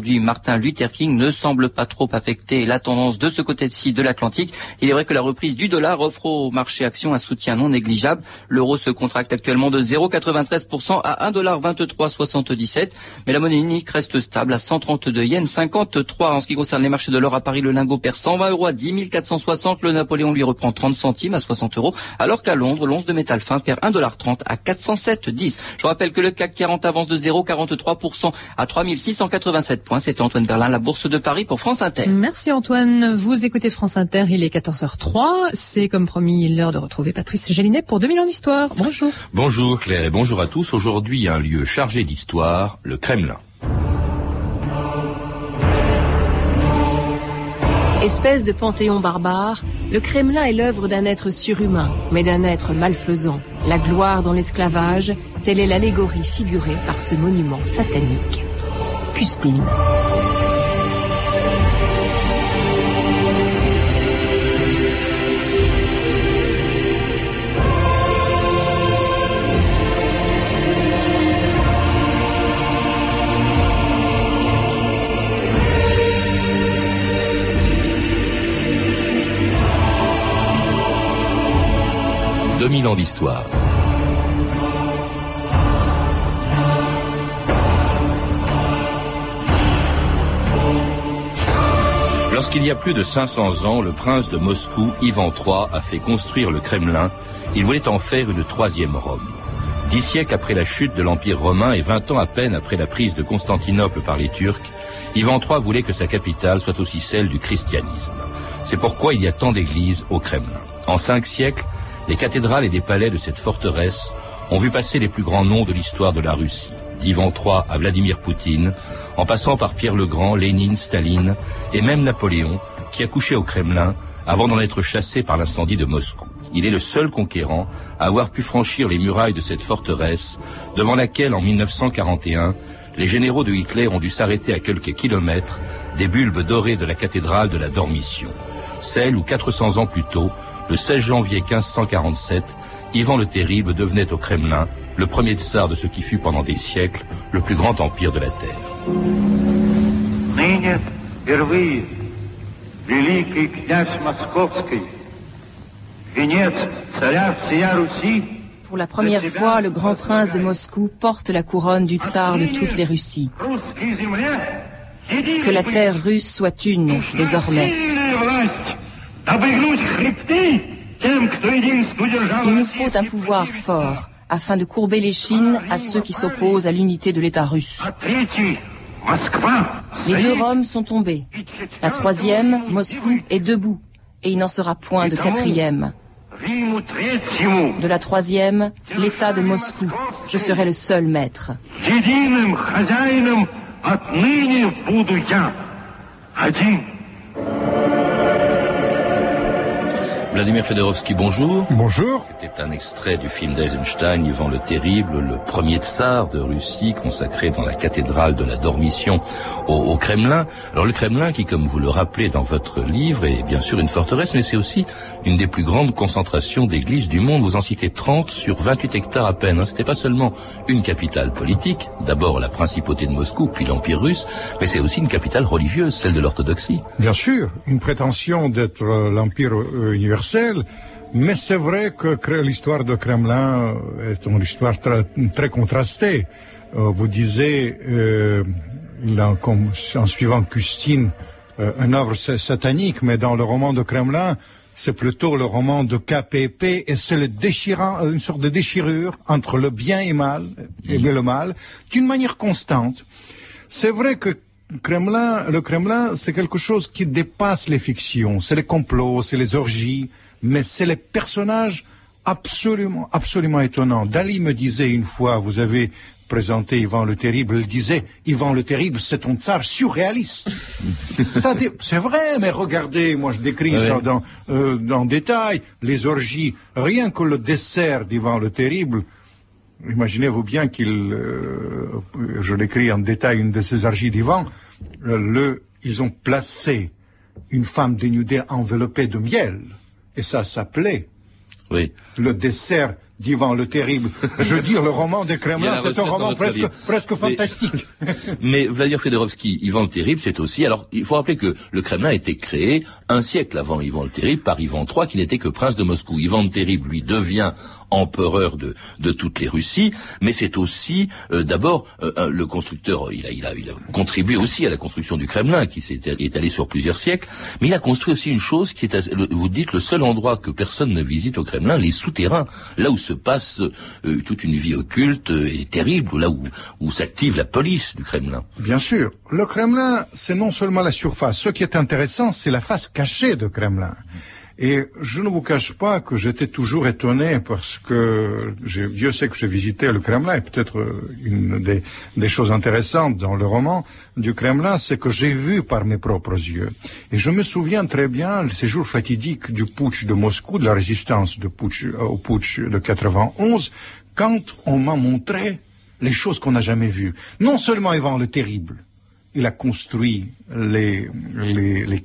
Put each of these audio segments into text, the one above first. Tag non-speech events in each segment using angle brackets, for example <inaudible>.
produit Martin Luther King ne semble pas trop affecter la tendance de ce côté-ci de l'Atlantique. Il est vrai que la reprise du dollar offre au marché action un soutien non négligeable. L'euro se contracte actuellement de 0,93% à 1,2377, mais la monnaie unique reste stable à 132 yens 53. En ce qui concerne les marchés de l'or à Paris, le lingot perd 120 euros à 10 460. Le Napoléon lui reprend 30 centimes à 60 euros, alors qu'à Londres, l'once de métal fin perd 1,30$ à 407,10. Je rappelle que le CAC 40 avance de 0,43% à 3687 points. C'était Antoine Berlin, la Bourse de Paris pour France Inter. Merci Antoine. Vous écoutez France Inter, il est 14h03. C'est comme promis l'heure de retrouver Patrice Gélinet pour 2000 ans d'histoire. Bonjour. Bonjour Claire et bonjour à tous. Aujourd'hui, un lieu chargé d'histoire, le Kremlin. Espèce de panthéon barbare, le Kremlin est l'œuvre d'un être surhumain, mais d'un être malfaisant. La gloire dans l'esclavage, telle est l'allégorie figurée par ce monument satanique. Custine. 2000 ans d'histoire. Lorsqu'il y a plus de 500 ans, le prince de Moscou, Ivan III, a fait construire le Kremlin, il voulait en faire une troisième Rome. Dix siècles après la chute de l'Empire romain et vingt ans à peine après la prise de Constantinople par les Turcs, Ivan III voulait que sa capitale soit aussi celle du christianisme. C'est pourquoi il y a tant d'églises au Kremlin. En cinq siècles, les cathédrales et des palais de cette forteresse ont vu passer les plus grands noms de l'histoire de la Russie, d'Ivan III à Vladimir Poutine, en passant par Pierre le Grand, Lénine, Staline et même Napoléon, qui a couché au Kremlin avant d'en être chassé par l'incendie de Moscou. Il est le seul conquérant à avoir pu franchir les murailles de cette forteresse, devant laquelle, en 1941, les généraux de Hitler ont dû s'arrêter à quelques kilomètres des bulbes dorés de la cathédrale de la Dormition, celle où 400 ans plus tôt, le 16 janvier 1547, Ivan le Terrible devenait au Kremlin le premier tsar de ce qui fut pendant des siècles le plus grand empire de la Terre. Pour la première fois, le grand prince de Moscou porte la couronne du tsar de toutes les Russies. Que la terre russe soit une, désormais. Il nous faut un pouvoir fort afin de courber les chines à ceux qui s'opposent à l'unité de l'État russe. Les deux Roms sont tombés. La troisième, Moscou, est debout et il n'en sera point de quatrième. De la troisième, l'État de Moscou. Je serai le seul maître. Vladimir Fedorovski, bonjour. Bonjour. C'était un extrait du film d'Eisenstein, Yvan le Terrible, le premier tsar de Russie, consacré dans la cathédrale de la Dormition au, Kremlin. Alors le Kremlin, qui, comme vous le rappelez dans votre livre, est bien sûr une forteresse, mais c'est aussi une des plus grandes concentrations d'églises du monde. Vous en citez 30 sur 28 hectares à peine. Hein. C'était pas seulement une capitale politique, d'abord la principauté de Moscou, puis l'Empire russe, mais c'est aussi une capitale religieuse, celle de l'orthodoxie. Bien sûr, une prétention d'être euh, l'Empire euh, mais c'est vrai que l'histoire de Kremlin est une histoire très, contrastée. Euh, vous disiez, euh, en suivant Custine, euh, une œuvre satanique, mais dans le roman de Kremlin, c'est plutôt le roman de KPP et c'est le déchirant, une sorte de déchirure entre le bien et mal, et le mal, d'une manière constante. C'est vrai que Kremlin, le Kremlin, c'est quelque chose qui dépasse les fictions. C'est les complots, c'est les orgies, mais c'est les personnages absolument, absolument étonnants. Dali me disait une fois, vous avez présenté Ivan le Terrible, il disait, Ivan le Terrible, c'est un tsar surréaliste. c'est vrai, mais regardez, moi je décris ça dans, euh, dans détail, les orgies, rien que le dessert d'Ivan le Terrible, Imaginez-vous bien qu'il, euh, je l'écris en détail, une de ces argies d'Ivan, euh, le, ils ont placé une femme dénudée enveloppée de miel, et ça s'appelait oui. le dessert d'Ivan le Terrible. Je veux dire, le roman des Kremlin, c'est un roman presque, presque fantastique. <laughs> Mais, Vladimir Fedorovski, Ivan le Terrible, c'est aussi... Alors, il faut rappeler que le Kremlin a été créé un siècle avant Ivan le Terrible par Ivan III, qui n'était que prince de Moscou. Ivan le Terrible, lui, devient empereur de, de toutes les Russies, mais c'est aussi euh, d'abord euh, le constructeur, il a, il, a, il a contribué aussi à la construction du Kremlin, qui s'est étalé sur plusieurs siècles, mais il a construit aussi une chose qui est, vous dites, le seul endroit que personne ne visite au Kremlin, les souterrains, là où se passe euh, toute une vie occulte et terrible, là où, où s'active la police du Kremlin. Bien sûr, le Kremlin, c'est non seulement la surface, ce qui est intéressant, c'est la face cachée du Kremlin. Et je ne vous cache pas que j'étais toujours étonné parce que Dieu sait que j'ai visité le Kremlin et peut-être euh, une des, choses intéressantes dans le roman du Kremlin, c'est que j'ai vu par mes propres yeux. Et je me souviens très bien le séjour fatidique du putsch de Moscou, de la résistance de putsch, euh, au putsch de 91, quand on m'a montré les choses qu'on n'a jamais vues. Non seulement Ivan le Terrible, il a construit les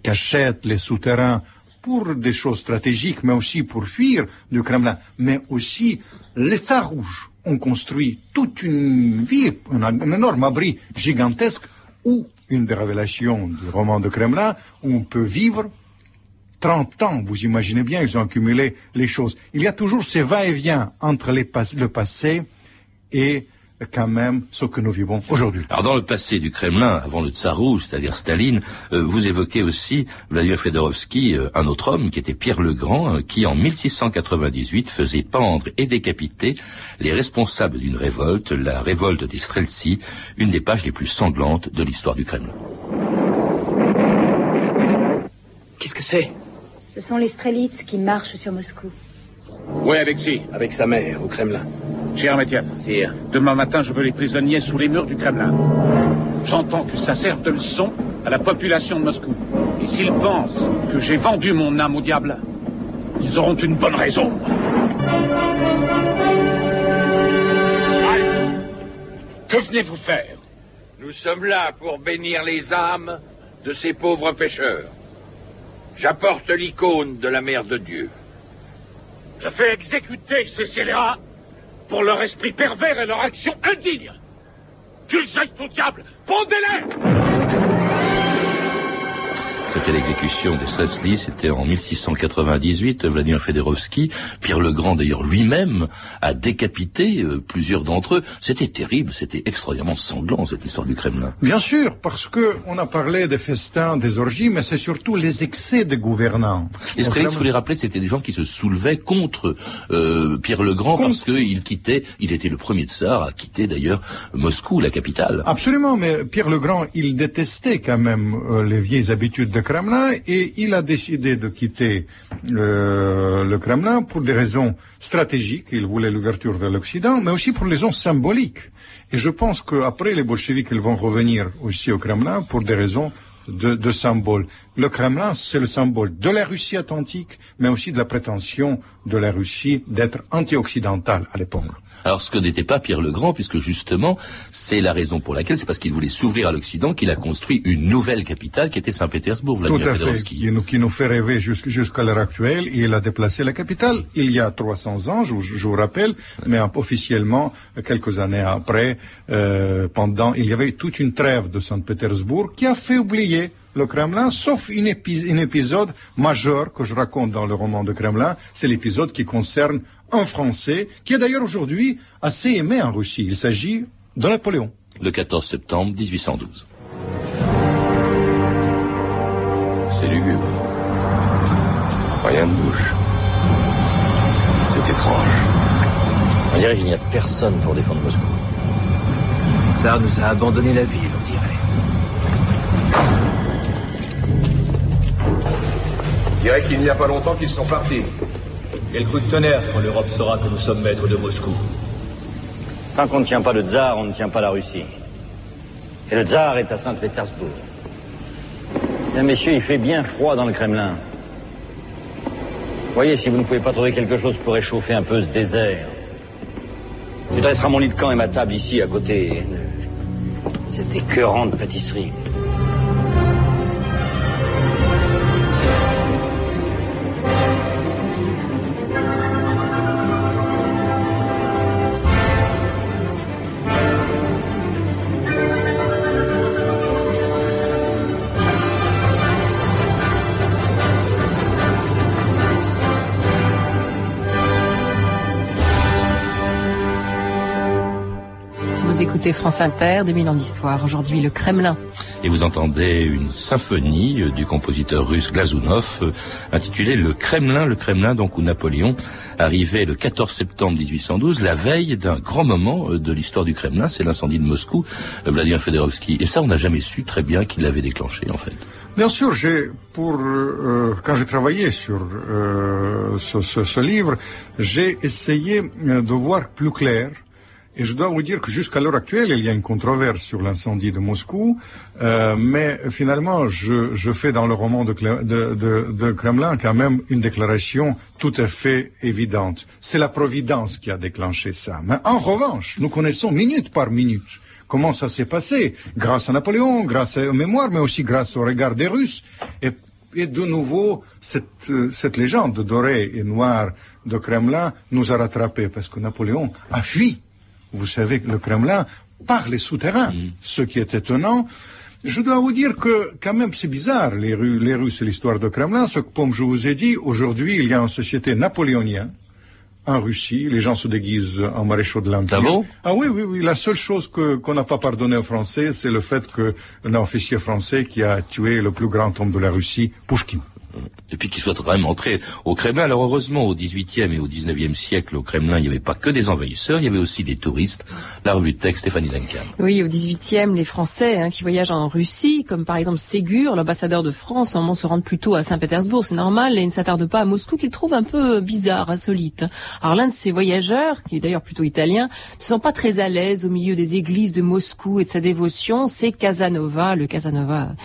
cachettes, les souterrains pour des choses stratégiques, mais aussi pour fuir du Kremlin, mais aussi les Tsars rouges ont construit toute une ville, un, énorme abri gigantesque, où une des révélations du roman de Kremlin, où on peut vivre 30 ans, vous imaginez bien, ils ont accumulé les choses. Il y a toujours ces va-et-vient entre le passé et quand même ce que nous vivons aujourd'hui. Alors dans le passé du Kremlin, avant le Tsarou, c'est-à-dire Staline, euh, vous évoquez aussi Vladimir Fedorovski, euh, un autre homme qui était Pierre le Grand, euh, qui en 1698 faisait pendre et décapiter les responsables d'une révolte, la révolte des Streltsy, une des pages les plus sanglantes de l'histoire du Kremlin. Qu'est-ce que c'est? Ce sont les Strelitsy qui marchent sur Moscou. Oui, Alexis Avec sa mère, au Kremlin. Cher Métienne, demain matin, je veux les prisonniers sous les murs du Kremlin. J'entends que ça sert de leçon à la population de Moscou. Et s'ils pensent que j'ai vendu mon âme au diable, ils auront une bonne raison. Que venez-vous faire? Nous sommes là pour bénir les âmes de ces pauvres pêcheurs. J'apporte l'icône de la mère de Dieu. Je fais exécuter ces scélérats pour leur esprit pervers et leur action indigne. Qu'ils aillent au diable Pendez-les c'était l'exécution de Sassli, c'était en 1698. Vladimir Fedorovski, Pierre le Grand d'ailleurs lui-même, a décapité euh, plusieurs d'entre eux. C'était terrible, c'était extraordinairement sanglant cette histoire du Kremlin. Bien sûr, parce que on a parlé des festins, des orgies, mais c'est surtout les excès des gouvernants. Les il faut les rappeler, c'était des gens qui se soulevaient contre euh, Pierre le Grand parce qu'il quittait, il était le premier tsar à quitter d'ailleurs Moscou, la capitale. Absolument, mais Pierre le Grand, il détestait quand même euh, les vieilles habitudes de Kremlin et il a décidé de quitter euh, le Kremlin pour des raisons stratégiques. Il voulait l'ouverture vers l'Occident, mais aussi pour des raisons symboliques. Et je pense qu'après les bolcheviks, ils vont revenir aussi au Kremlin pour des raisons de, de symboles. Le Kremlin, c'est le symbole de la Russie atlantique, mais aussi de la prétention de la Russie d'être anti-occidentale à l'époque. Alors ce que n'était pas Pierre le Grand, puisque justement, c'est la raison pour laquelle, c'est parce qu'il voulait s'ouvrir à l'Occident qu'il a construit une nouvelle capitale qui était Saint-Pétersbourg, Tout à fait, qui nous, qui nous fait rêver jusqu'à l'heure actuelle. il a déplacé la capitale il y a 300 ans, je, je vous rappelle, mais officiellement, quelques années après, euh, pendant, il y avait toute une trêve de Saint-Pétersbourg qui a fait oublier le Kremlin, sauf un épisode majeur que je raconte dans le roman de Kremlin, c'est l'épisode qui concerne un Français, qui est d'ailleurs aujourd'hui assez aimé en Russie. Il s'agit de Napoléon. Le 14 septembre 1812. C'est lugubre. Rien ne bouge. C'est étrange. On dirait qu'il n'y a personne pour défendre Moscou. Ça nous a abandonné la ville, on dirait. Dirait qu'il n'y a pas longtemps qu'ils sont partis. Quel coup de tonnerre quand l'Europe saura que nous sommes maîtres de Moscou. Tant qu'on ne tient pas le tsar, on ne tient pas la Russie. Et le tsar est à Saint-Pétersbourg. Bien, messieurs, il fait bien froid dans le Kremlin. Voyez si vous ne pouvez pas trouver quelque chose pour réchauffer un peu ce désert. Tu dresseras mon lit de camp et ma table ici, à côté de cette écœurante pâtisserie. Écoutez France Inter, 2000 ans d'histoire. Aujourd'hui, le Kremlin. Et vous entendez une symphonie euh, du compositeur russe Glazunov euh, intitulée Le Kremlin, le Kremlin donc où Napoléon arrivait le 14 septembre 1812, la veille d'un grand moment euh, de l'histoire du Kremlin, c'est l'incendie de Moscou, Vladimir Fedorovski. Et ça, on n'a jamais su très bien qui l'avait déclenché en fait. Bien sûr, j'ai pour quand j'ai travaillé sur ce, ce, ce, livre, j'ai essayé de voir plus clair et je dois vous dire que jusqu'à l'heure actuelle, il y a une controverse sur l'incendie de Moscou, euh, mais finalement, je, fais dans le roman de, Kremlin quand même une déclaration tout à fait évidente. C'est la Providence qui a déclenché ça. Mais en revanche, nous connaissons minute par minute comment ça s'est passé, grâce à Napoléon, grâce aux mémoires, mais aussi grâce au regard des Russes. Et, de nouveau, cette légende dorée et noire de Kremlin nous a rattrapés parce que Napoléon a fui vous savez, le Kremlin par les souterrains, mm. ce qui est étonnant. Je dois vous dire que quand même c'est bizarre, les, rues, les Russes et l'histoire de Kremlin, ce que, comme je vous ai dit, aujourd'hui il y a une société napoléonienne en Russie, les gens se déguisent en maréchaux de l'Empire. Ah, ah oui, oui, oui. La seule chose que, qu'on n'a pas pardonné aux Français, c'est le fait qu'un officier français qui a tué le plus grand homme de la Russie, Pushkin et puis qu'il soit quand même entré au Kremlin. Alors heureusement, au XVIIIe et au XIXe siècle, au Kremlin, il n'y avait pas que des envahisseurs, il y avait aussi des touristes. La revue de texte, Stéphanie Duncan. Oui, au XVIIIe, les Français hein, qui voyagent en Russie, comme par exemple Ségur, l'ambassadeur de France, en se rendent plutôt à Saint-Pétersbourg, c'est normal, et ils ne s'attardent pas à Moscou, qu'ils trouvent un peu bizarre, insolite. Alors l'un de ces voyageurs, qui est d'ailleurs plutôt italien, ne se sent pas très à l'aise au milieu des églises de Moscou et de sa dévotion, c'est Casanova, le Casanova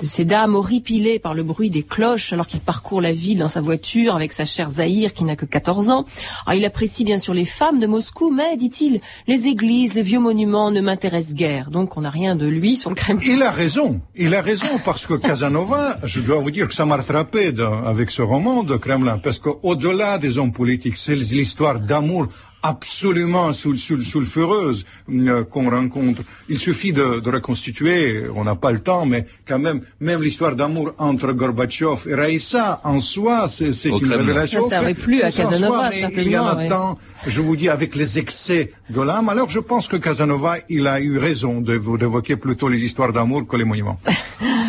de ces dames horripilées par le bruit des cloches alors qu'il parcourt la ville dans sa voiture avec sa chère Zahir qui n'a que 14 ans. Alors, il apprécie bien sûr les femmes de Moscou, mais, dit-il, les églises, les vieux monuments ne m'intéressent guère. Donc on n'a rien de lui sur le Kremlin. Il a raison. Il a raison parce que Casanova, je dois vous dire que ça m'a rattrapé avec ce roman de Kremlin parce qu'au-delà des hommes politiques, c'est l'histoire d'amour absolument sous, sous, sulfureuse euh, qu'on rencontre. Il suffit de, de reconstituer, on n'a pas le temps, mais quand même, même l'histoire d'amour entre Gorbatchev et Raïssa, en soi, c'est une révélation. Ça, ça plus à Casanova, soi, Il y en a tant, je vous dis, avec les excès de l'âme. Alors je pense que Casanova, il a eu raison de vous évoquer plutôt les histoires d'amour que les monuments.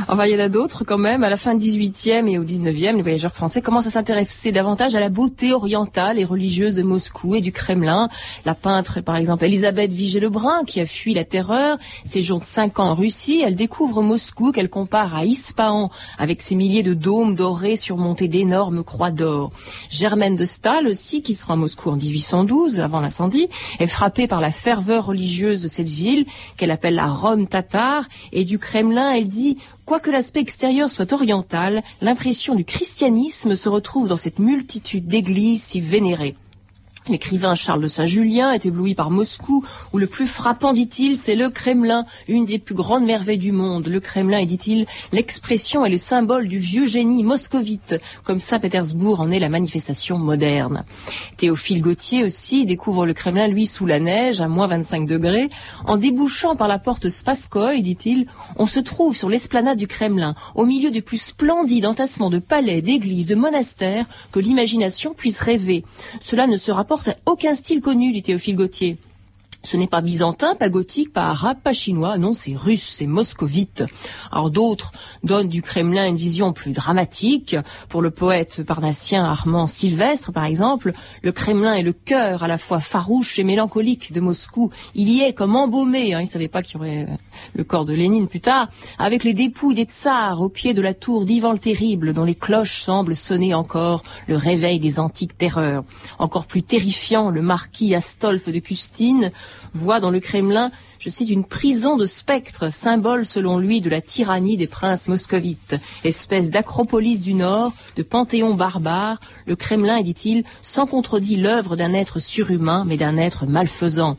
Enfin, il y en a d'autres quand même. À la fin du 18e et au 19e, les voyageurs français commencent à s'intéresser davantage à la beauté orientale et religieuse de Moscou et du Kremlin. La peintre, par exemple, Elisabeth Vigée-Lebrun, qui a fui la terreur, séjourne cinq ans en Russie, elle découvre Moscou qu'elle compare à Ispahan, avec ses milliers de dômes dorés surmontés d'énormes croix d'or. Germaine de Stahl aussi, qui sera à Moscou en 1812, avant l'incendie, est frappée par la ferveur religieuse de cette ville, qu'elle appelle la Rome tatare, et du Kremlin, elle dit Quoique l'aspect extérieur soit oriental, l'impression du christianisme se retrouve dans cette multitude d'églises si vénérées. L'écrivain Charles de Saint-Julien est ébloui par Moscou, où le plus frappant, dit-il, c'est le Kremlin, une des plus grandes merveilles du monde. Le Kremlin est, dit-il, l'expression et le symbole du vieux génie moscovite, comme Saint-Pétersbourg en est la manifestation moderne. Théophile Gautier aussi découvre le Kremlin, lui, sous la neige, à moins 25 degrés. En débouchant par la porte Spaskoy, dit-il, on se trouve sur l'esplanade du Kremlin, au milieu du plus splendide entassement de palais, d'églises, de monastères que l'imagination puisse rêver. Cela ne se rapporte aucun style connu, dit Théophile Gautier. Ce n'est pas byzantin, pas gothique, pas arabe, pas chinois, non, c'est russe, c'est moscovite. Alors d'autres donnent du Kremlin une vision plus dramatique. Pour le poète parnassien Armand Sylvestre, par exemple, le Kremlin est le cœur à la fois farouche et mélancolique de Moscou. Il y est comme embaumé, hein, il ne savait pas qu'il y aurait le corps de Lénine plus tard, avec les dépouilles des tsars au pied de la tour d'Ivan le Terrible, dont les cloches semblent sonner encore le réveil des antiques terreurs. Encore plus terrifiant, le marquis Astolphe de Custine voit dans le Kremlin, je cite, une prison de spectres, symbole selon lui de la tyrannie des princes moscovites, espèce d'acropolis du Nord, de panthéon barbare, le Kremlin dit-il, sans contredit l'œuvre d'un être surhumain, mais d'un être malfaisant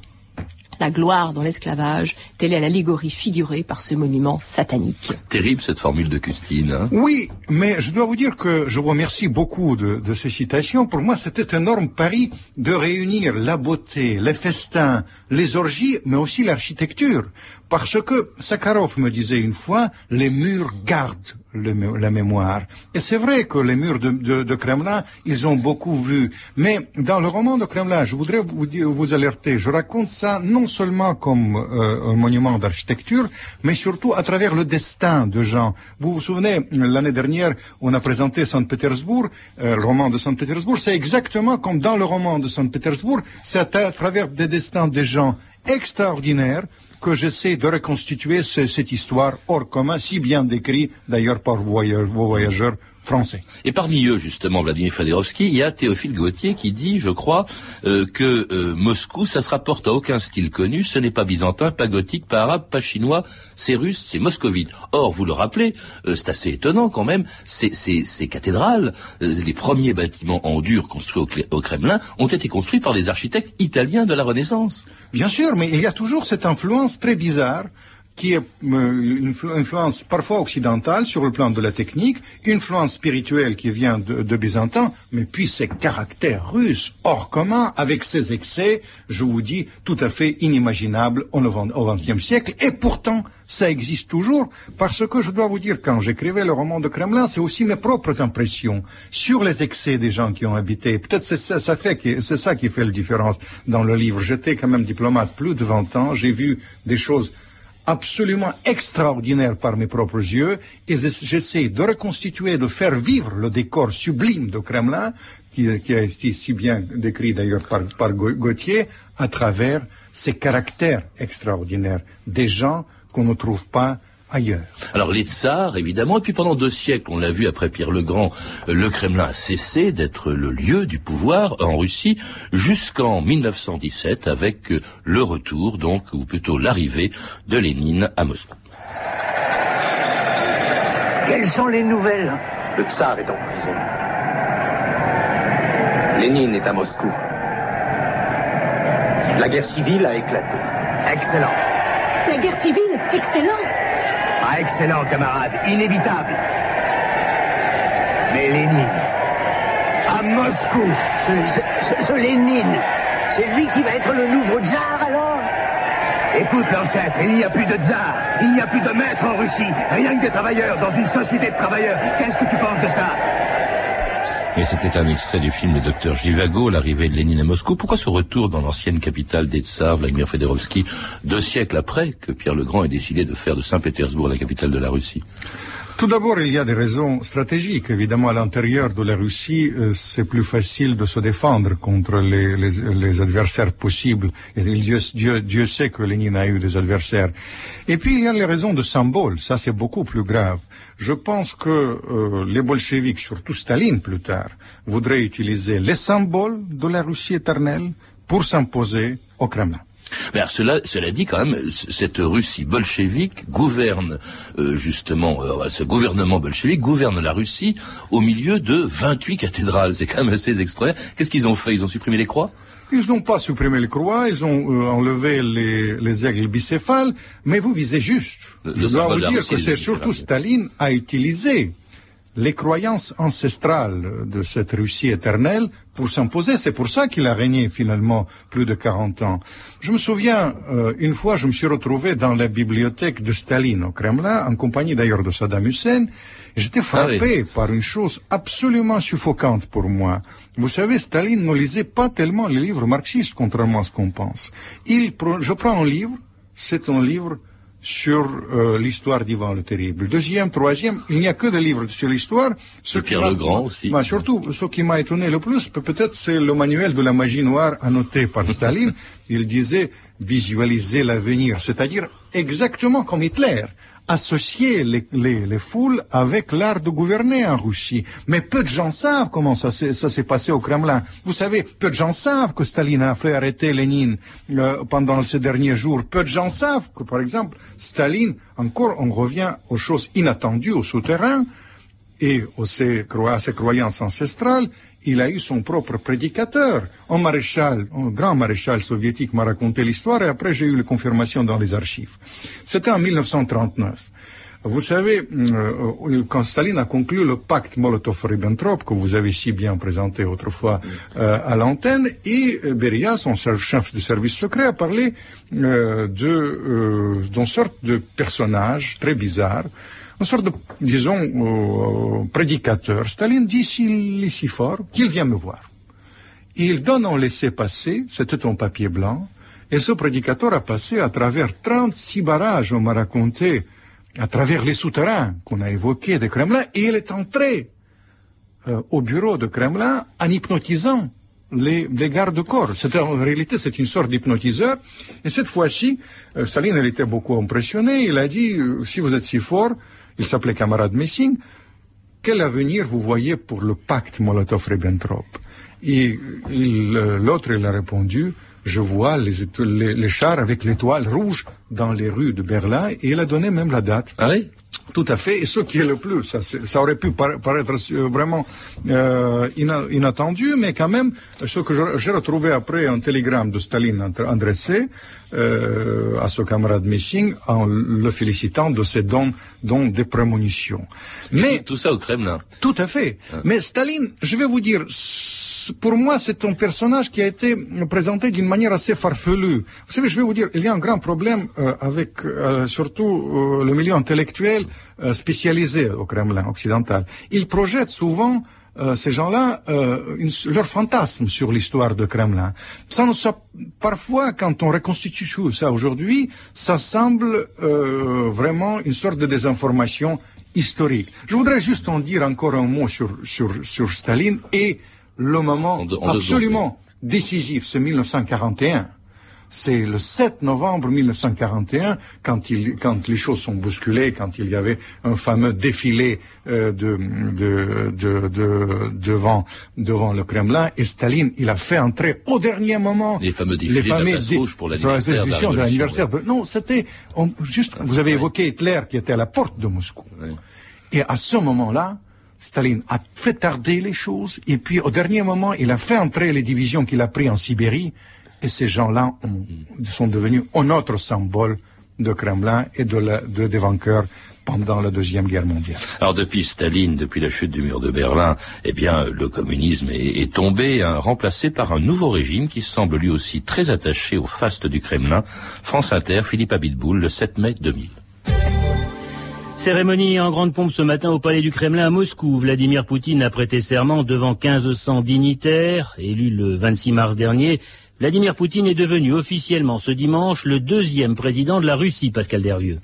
la gloire dans l'esclavage, telle est l'allégorie figurée par ce monument satanique. Terrible cette formule de Custine. Hein? oui, mais je dois vous dire que je vous remercie beaucoup de, de ces citations. Pour moi, c'était un énorme pari de réunir la beauté, les festins, les orgies, mais aussi l'architecture. Parce que Sakharov me disait une fois, les murs gardent la mémoire. Et c'est vrai que les murs de, Kremlin, ils ont beaucoup vu. Mais dans le roman de Kremlin, je voudrais vous, vous alerter, je raconte ça non seulement comme euh, un monument d'architecture, mais surtout à travers le destin de gens. Vous vous souvenez, l'année dernière, on a présenté Saint-Pétersbourg, euh, le roman de Saint-Pétersbourg, c'est exactement comme dans le roman de Saint-Pétersbourg, c'est à travers des destins des gens extraordinaires que j'essaie de reconstituer cette histoire hors commun, si bien décrit d'ailleurs par vos voyageurs français. Et parmi eux, justement, Vladimir Fedorovski, il y a Théophile Gautier qui dit, je crois, euh, que euh, Moscou, ça se rapporte à aucun style connu, ce n'est pas byzantin, pas gothique, pas arabe, pas chinois, c'est russe, c'est moscovite. Or, vous le rappelez, euh, c'est assez étonnant quand même, ces, ces, cathédrales, les premiers bâtiments en dur construits au, au, Kremlin, ont été construits par des architectes italiens de la Renaissance. Bien sûr, mais il y a toujours cette influence très bizarre qui est euh, une influence parfois occidentale sur le plan de la technique, une influence spirituelle qui vient de, de Byzantin, mais puis ces caractères russes hors commun, avec ses excès, je vous dis, tout à fait inimaginables au XXe siècle. Et pourtant, ça existe toujours, parce que je dois vous dire, quand j'écrivais le roman de Kremlin, c'est aussi mes propres impressions sur les excès des gens qui ont habité. Peut-être c'est ça, ça fait c'est ça qui fait la différence dans le livre. J'étais quand même diplomate plus de 20 ans, j'ai vu des choses absolument extraordinaire par mes propres yeux et j'essaie de reconstituer, de faire vivre le décor sublime de Kremlin, qui, a été si bien décrit d'ailleurs par, Gauthier, à travers ces caractères extraordinaires. Des gens qu'on ne trouve pas ailleurs. Alors les tsars, évidemment, et puis pendant deux siècles, on l'a vu après Pierre le Grand, le Kremlin a cessé d'être le lieu du pouvoir en Russie jusqu'en 1917 avec le retour, donc, ou plutôt l'arrivée de Lénine à Moscou. Quelles sont les nouvelles? Le tsar est en prison. Lénine est à Moscou. La guerre civile a éclaté. Excellent. La guerre civile? Excellent ah, excellent, camarade. Inévitable. Mais Lénine. À Moscou. Ce, Lénine. C'est lui qui va être le nouveau tsar, alors? Écoute, l'ancêtre, il n'y a plus de tsar. Il n'y a plus de maître en Russie. Rien que des travailleurs dans une société de travailleurs. Qu'est-ce que tu penses de ça? Mais c'était un extrait du film Le Docteur Jivago, l'arrivée de Lénine à Moscou. Pourquoi ce retour dans l'ancienne capitale des Tsars, Vladimir Fedorovski, deux siècles après que Pierre le Grand ait décidé de faire de Saint-Pétersbourg la capitale de la Russie? Tout d'abord, il y a des raisons stratégiques. Évidemment, à l'intérieur de la Russie, euh, c'est plus facile de se défendre contre les, les, les adversaires possibles. Dieu, Dieu, Dieu, sait que Lénine a eu des adversaires. Et puis, il y a les raisons de symbole. Ça, c'est beaucoup plus grave. Je pense que euh, les bolcheviks, surtout Staline plus tard, voudraient utiliser les symboles de la Russie éternelle pour s'imposer au Kremlin. Mais cela, cela dit quand même, cette Russie bolchevique gouverne euh, justement, euh, ce gouvernement bolchevique gouverne la Russie au milieu de 28 cathédrales. C'est quand même assez extraordinaire. Qu'est-ce qu'ils ont fait? Ils ont supprimé les croix? Ils n'ont pas supprimé les croix, ils ont euh, enlevé les, les, aigles bicéphales, mais vous visez juste. Je dois vous dire que c'est surtout Staline a utilisé les croyances ancestrales de cette Russie éternelle pour s'imposer. C'est pour ça qu'il a régné finalement plus de 40 ans. Je me souviens, euh, une fois, je me suis retrouvé dans la bibliothèque de Staline au Kremlin, en compagnie d'ailleurs de Saddam Hussein. J'étais ah frappé par une chose absolument suffocante pour moi. Vous savez, Staline ne lisait pas tellement les livres marxistes, contrairement à ce qu'on pense. Il, je prends un livre, c'est un livre sur euh, l'histoire d'Ivan le Terrible. Deuxième, troisième, il n'y a que des livres sur l'histoire. Ce Pierre le Grand aussi. Bah, surtout, ce qui m'a étonné le plus, peut-être c'est le manuel de la magie noire annoté par <laughs> Staline. il disait visualiser l'avenir, c'est-à-dire exactement comme Hitler associer les, les, les, foules avec l'art de gouverner en Russie. Mais peu de gens savent comment ça s'est passé au Kremlin. Vous savez, peu de gens savent que Staline a fait arrêter Lénine euh, pendant ces derniers jours. Peu de gens savent que, par exemple, Staline, encore, on revient aux choses inattendues au souterrain et aux, ses, à ses croyances ancestrales, il a eu son propre prédicateur. Un maréchal, un grand maréchal soviétique m'a raconté l'histoire et après j'ai eu la confirmation dans les archives. C'était en 1939. Vous savez, euh, quand Staline a conclu le pacte Molotov-Ribbentrop, que vous avez si bien présenté autrefois euh, à l'antenne, et euh, Beria, son chef de service secret, a parlé euh, euh, d'une sorte de personnage très bizarre, une sorte de, disons, euh, prédicateur. Staline dit s'il est si fort, qu'il vient me voir. Il donne un laissez-passer, c'était un papier blanc, et ce prédicateur a passé à travers 36 barrages, on m'a raconté, à travers les souterrains qu'on a évoqués de Kremlin, et il est entré euh, au bureau de Kremlin en hypnotisant les, gardes-corps. En réalité c'est une sorte d'hypnotiseur. Et cette fois-ci, euh, Staline elle était beaucoup impressionné. Il a dit euh, si vous êtes si fort, il s'appelait camarade Messing, quel avenir vous voyez pour le pacte Molotov-Ribbentrop? Et euh, l'autre il a répondu je vois les, éto- les, les chars avec l'étoile rouge dans les rues de Berlin et il a donné même la date. Ah oui? Tout à fait. Et ce qui est le plus, ça, aurait pu para- paraître euh, vraiment euh, ina- inattendu, mais quand même, ce que j'ai retrouvé après un télégramme de Staline adressé euh, à ce camarade Messing en le félicitant de ses dons, dons de prémonition. Mais tout ça au Kremlin. tout à fait. Mais Staline, je vais vous dire, pour moi, c'est un personnage qui a été présenté d'une manière assez farfelue. Vous savez, je vais vous dire, il y a un grand problème euh, avec euh, surtout euh, le milieu intellectuel euh, spécialisé au Kremlin occidental. Ils projettent souvent euh, ces gens-là euh, une- leur fantasme sur l'histoire de Kremlin. Ça nous so- parfois, quand on reconstitue tout ça aujourd'hui, ça semble euh, vraiment une sorte de désinformation historique. Je voudrais juste en dire encore un mot sur, sur, sur Staline et le moment deux absolument décisif, c'est 1941. C'est le 7 novembre 1941, quand, il, quand les choses sont bousculées, quand il y avait un fameux défilé euh, de, de, de, de- devant, devant le Kremlin, et Staline, il a fait entrer au dernier moment Les fameux défilés de la dé- Rouge pour l'anniversaire de la l'anniversaire Non, c'était juste. vous avez évoqué Hitler qui était à la porte de Moscou. Et à ce moment-là, Staline a fait tarder les choses, et puis au dernier moment, il a fait entrer les divisions qu'il a prises en Sibérie, et ces gens-là ont- sont devenus un autre symbole de Kremlin et de la, de, des vainqueurs pendant la Deuxième Guerre mondiale. Alors depuis Staline, depuis la chute du mur de Berlin, eh bien le communisme est, est tombé, hein, remplacé par un nouveau régime qui semble lui aussi très attaché au faste du Kremlin. France Inter, Philippe Abitboul, le 7 mai 2000. Cérémonie en grande pompe ce matin au palais du Kremlin à Moscou. Vladimir Poutine a prêté serment devant 1500 dignitaires. Élu le 26 mars dernier, Vladimir Poutine est devenu officiellement ce dimanche le deuxième président de la Russie, Pascal Dervieux.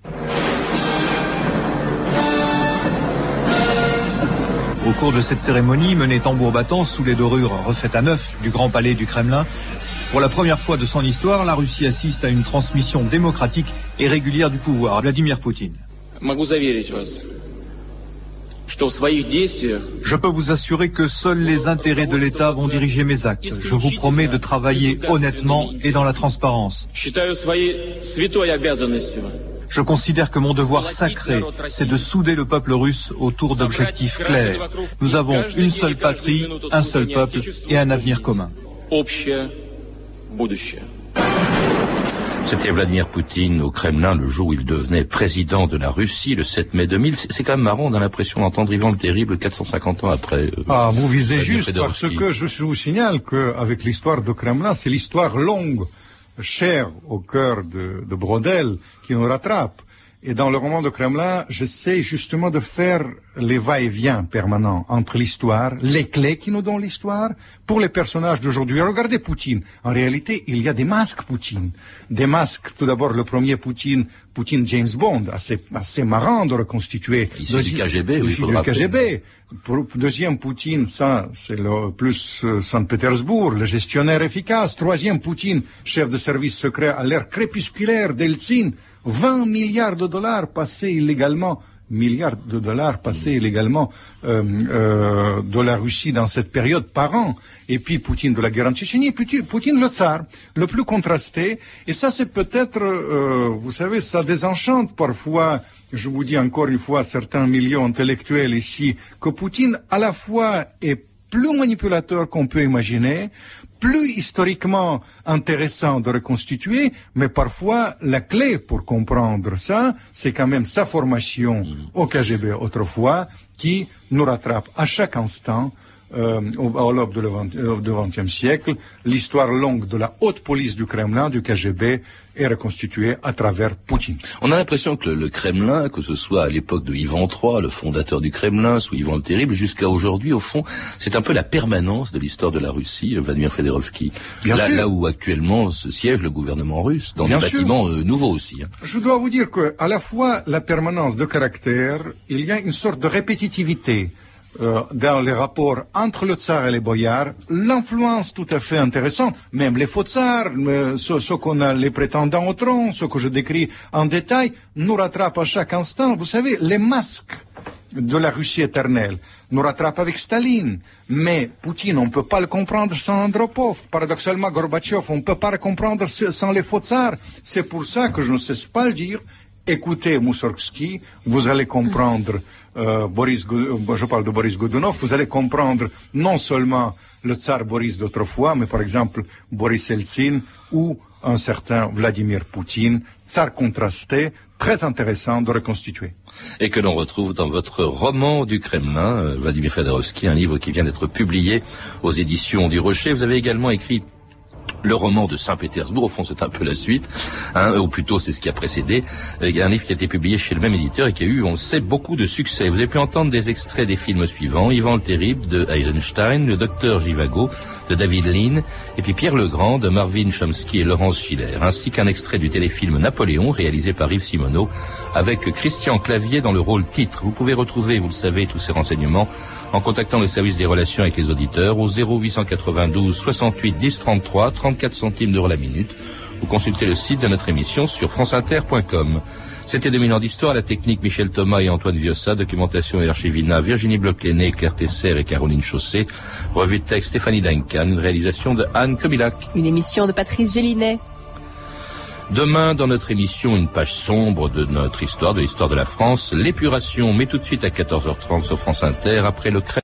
Au cours de cette cérémonie, menée tambour battant sous les dorures refaites à neuf du Grand Palais du Kremlin, pour la première fois de son histoire, la Russie assiste à une transmission démocratique et régulière du pouvoir Vladimir Poutine. Je peux vous assurer que seuls les intérêts de l'État vont diriger mes actes. Je vous promets de travailler honnêtement et dans la transparence. Je considère que mon devoir sacré, c'est de souder le peuple russe autour d'objectifs clairs. Nous avons une seule patrie, un seul peuple et un avenir commun. C'était Vladimir Poutine au Kremlin le jour où il devenait président de la Russie, le 7 mai 2000. C'est quand même marrant, on a l'impression d'entendre Ivan le Terrible 450 ans après. Euh, ah, vous visez juste parce que je vous signale qu'avec l'histoire de Kremlin, c'est l'histoire longue, chère au cœur de, de Brodel, qui nous rattrape. Et dans le roman de Kremlin, j'essaie justement de faire les va-et-vient permanents entre l'histoire, les clés qui nous donnent l'histoire, pour les personnages d'aujourd'hui. Regardez Poutine. En réalité, il y a des masques Poutine. Des masques, tout d'abord le premier Poutine, Poutine James Bond, assez, assez marrant de reconstituer. Issu du KGB, oui, du. KGB. Deuxième Poutine, ça, c'est le plus euh, Saint-Pétersbourg, le gestionnaire efficace. Troisième Poutine, chef de service secret à l'ère crépusculaire d'Eltsine. 20 milliards de dollars passés illégalement, milliards de dollars passés illégalement euh, euh, de la Russie dans cette période par an. Et puis Poutine de la guerre en Tchétchénie, Poutine le tsar, le plus contrasté. Et ça, c'est peut-être, vous savez, ça désenchante parfois, je vous dis encore une fois, certains milieux intellectuels ici, que Poutine, à la fois, est plus manipulateur qu'on peut imaginer, plus historiquement intéressant de reconstituer, mais parfois la clé pour comprendre ça, c'est quand même sa formation au KGB autrefois, qui nous rattrape à chaque instant euh, l'aube euh, du XXe siècle, l'histoire longue de la haute police du Kremlin, du KGB, est reconstituée à travers Poutine. On a l'impression que le, le Kremlin, que ce soit à l'époque de Ivan III, le fondateur du Kremlin, sous Ivan le Terrible, jusqu'à aujourd'hui, au fond, c'est un peu la permanence de l'histoire de la Russie, euh, Vladimir Fedorovski. Bien là, sûr. là où actuellement se siège le gouvernement russe, dans Bien des sûr. bâtiments euh, nouveaux aussi. hein. Je dois vous dire que, à la fois, la permanence de caractère, il y a une sorte de répétitivité euh, dans les rapports entre le tsar et les boyards, l'influence tout à fait intéressante, même les faux tsars, euh, ceux, qu'on a les prétendants au trône, ceux que je décris en détail, nous rattrapent à chaque instant. Vous savez, les masques de la Russie éternelle nous rattrapent avec Staline. Mais Poutine, on ne peut pas le comprendre sans Andropov. Paradoxalement, Gorbatchev, on ne peut pas le comprendre sans les faux tsars. C'est pour ça que je ne cesse pas de dire, écoutez Moussorgsky, vous allez comprendre euh, Boris, euh, je parle de Boris Godunov, vous allez comprendre non seulement le tsar Boris d'autrefois, mais par exemple Boris Eltsine ou un certain Vladimir Poutine, tsar contrasté, très intéressant de reconstituer. et que l'on retrouve dans votre roman du Kremlin, euh, Vladimir Fedorovski, un livre qui vient d'être publié aux éditions du Rocher. Vous avez également écrit le roman de Saint-Pétersbourg, au fond c'est un peu la suite, hein, ou plutôt c'est ce qui a précédé, un livre qui a été publié chez le même éditeur et qui a eu, on le sait, beaucoup de succès. Vous avez pu entendre des extraits des films suivants, Ivan le Terrible de Eisenstein, Le Docteur Givago de David Lean, et puis Pierre Legrand de Marvin Chomsky et Laurence Schiller, ainsi qu'un extrait du téléfilm Napoléon réalisé par Yves Simoneau avec Christian Clavier dans le rôle titre. Vous pouvez retrouver, vous le savez, tous ces renseignements en contactant le service des relations avec les auditeurs au 0892 68 10 33 34 centimes d'euros la minute ou consultez le site de notre émission sur franceinter.com. C'était 2000 ans d'histoire, la technique Michel Thomas et Antoine Viossa, documentation et archivina Virginie Bloch-Léné, Claire Tesser et Caroline Chausset, revue de texte Stéphanie Duncan, réalisation de Anne Kobilac. Une émission de Patrice Gélinet. Demain, dans notre émission, une page sombre de notre histoire, de l'histoire de la France, l'épuration, mais tout de suite à 14h30 sur France Inter, après le crème.